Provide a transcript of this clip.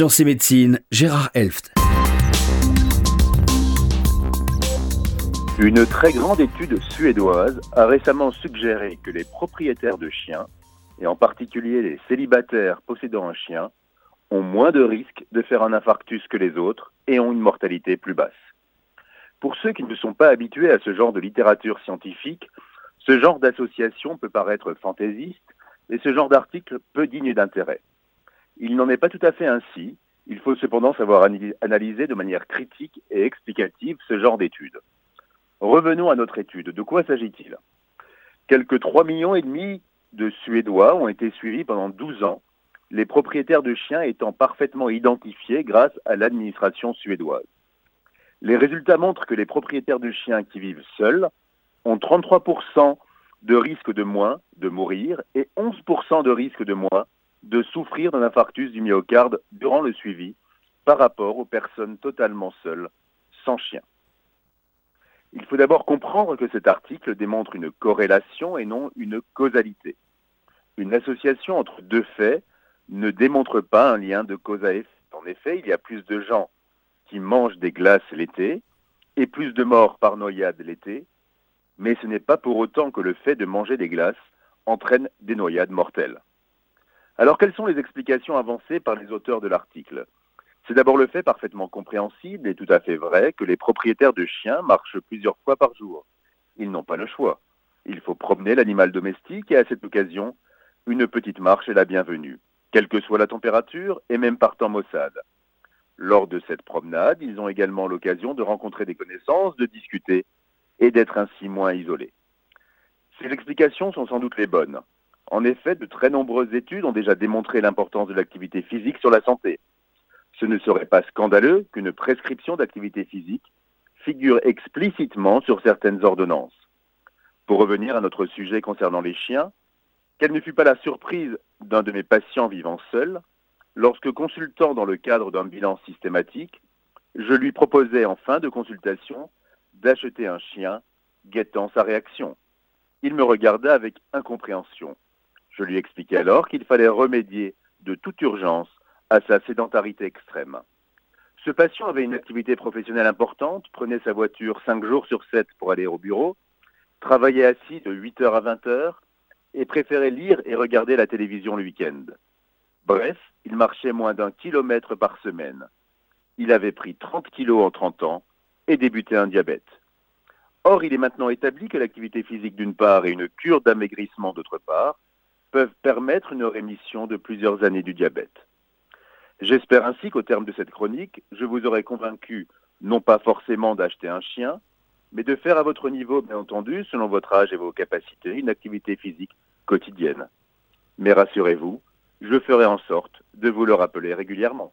Sciences et médecine, Gérard Elft. Une très grande étude suédoise a récemment suggéré que les propriétaires de chiens, et en particulier les célibataires possédant un chien, ont moins de risques de faire un infarctus que les autres et ont une mortalité plus basse. Pour ceux qui ne sont pas habitués à ce genre de littérature scientifique, ce genre d'association peut paraître fantaisiste et ce genre d'article peu digne d'intérêt. Il n'en est pas tout à fait ainsi. Il faut cependant savoir analyser de manière critique et explicative ce genre d'études. Revenons à notre étude. De quoi s'agit-il? Quelques 3 millions et demi de Suédois ont été suivis pendant 12 ans, les propriétaires de chiens étant parfaitement identifiés grâce à l'administration suédoise. Les résultats montrent que les propriétaires de chiens qui vivent seuls ont 33% de risque de moins de mourir et 11% de risque de moins de souffrir d'un infarctus du myocarde durant le suivi par rapport aux personnes totalement seules, sans chien. Il faut d'abord comprendre que cet article démontre une corrélation et non une causalité. Une association entre deux faits ne démontre pas un lien de cause à effet. En effet, il y a plus de gens qui mangent des glaces l'été et plus de morts par noyade l'été, mais ce n'est pas pour autant que le fait de manger des glaces entraîne des noyades mortelles. Alors quelles sont les explications avancées par les auteurs de l'article? C'est d'abord le fait parfaitement compréhensible et tout à fait vrai que les propriétaires de chiens marchent plusieurs fois par jour. Ils n'ont pas le choix. Il faut promener l'animal domestique et à cette occasion, une petite marche est la bienvenue, quelle que soit la température et même par temps maussade. Lors de cette promenade, ils ont également l'occasion de rencontrer des connaissances, de discuter et d'être ainsi moins isolés. Ces explications sont sans doute les bonnes. En effet, de très nombreuses études ont déjà démontré l'importance de l'activité physique sur la santé ce ne serait pas scandaleux qu'une prescription d'activité physique figure explicitement sur certaines ordonnances. Pour revenir à notre sujet concernant les chiens, quelle ne fut pas la surprise d'un de mes patients vivant seul, lorsque consultant dans le cadre d'un bilan systématique, je lui proposais en fin de consultation d'acheter un chien, guettant sa réaction. Il me regarda avec incompréhension. Je lui expliquai alors qu'il fallait remédier de toute urgence à sa sédentarité extrême. Ce patient avait une activité professionnelle importante, prenait sa voiture 5 jours sur 7 pour aller au bureau, travaillait assis de 8h à 20h et préférait lire et regarder la télévision le week-end. Bref, il marchait moins d'un kilomètre par semaine. Il avait pris 30 kilos en 30 ans et débuté un diabète. Or, il est maintenant établi que l'activité physique d'une part et une cure d'amaigrissement d'autre part peuvent permettre une rémission de plusieurs années du diabète. J'espère ainsi qu'au terme de cette chronique, je vous aurai convaincu non pas forcément d'acheter un chien, mais de faire à votre niveau, bien entendu, selon votre âge et vos capacités, une activité physique quotidienne. Mais rassurez-vous, je ferai en sorte de vous le rappeler régulièrement.